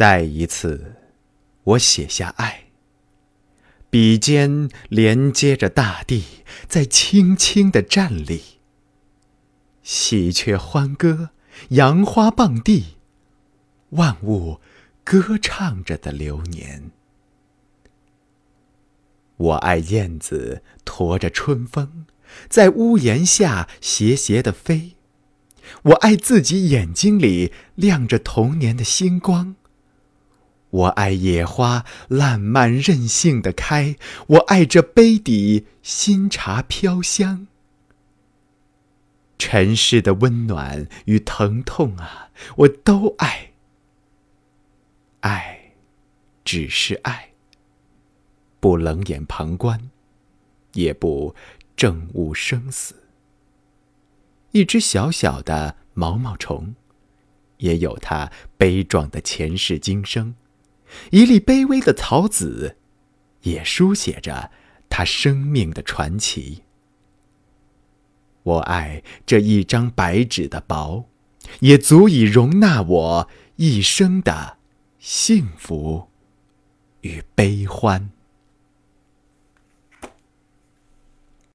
再一次，我写下爱。笔尖连接着大地，在轻轻的站立。喜鹊欢歌，杨花傍地，万物歌唱着的流年。我爱燕子驮着春风，在屋檐下斜斜的飞。我爱自己眼睛里亮着童年的星光。我爱野花烂漫任性的开，我爱这杯底新茶飘香。尘世的温暖与疼痛啊，我都爱。爱，只是爱。不冷眼旁观，也不正悟生死。一只小小的毛毛虫，也有它悲壮的前世今生；一粒卑微的草籽，也书写着它生命的传奇。我爱这一张白纸的薄，也足以容纳我一生的幸福与悲欢。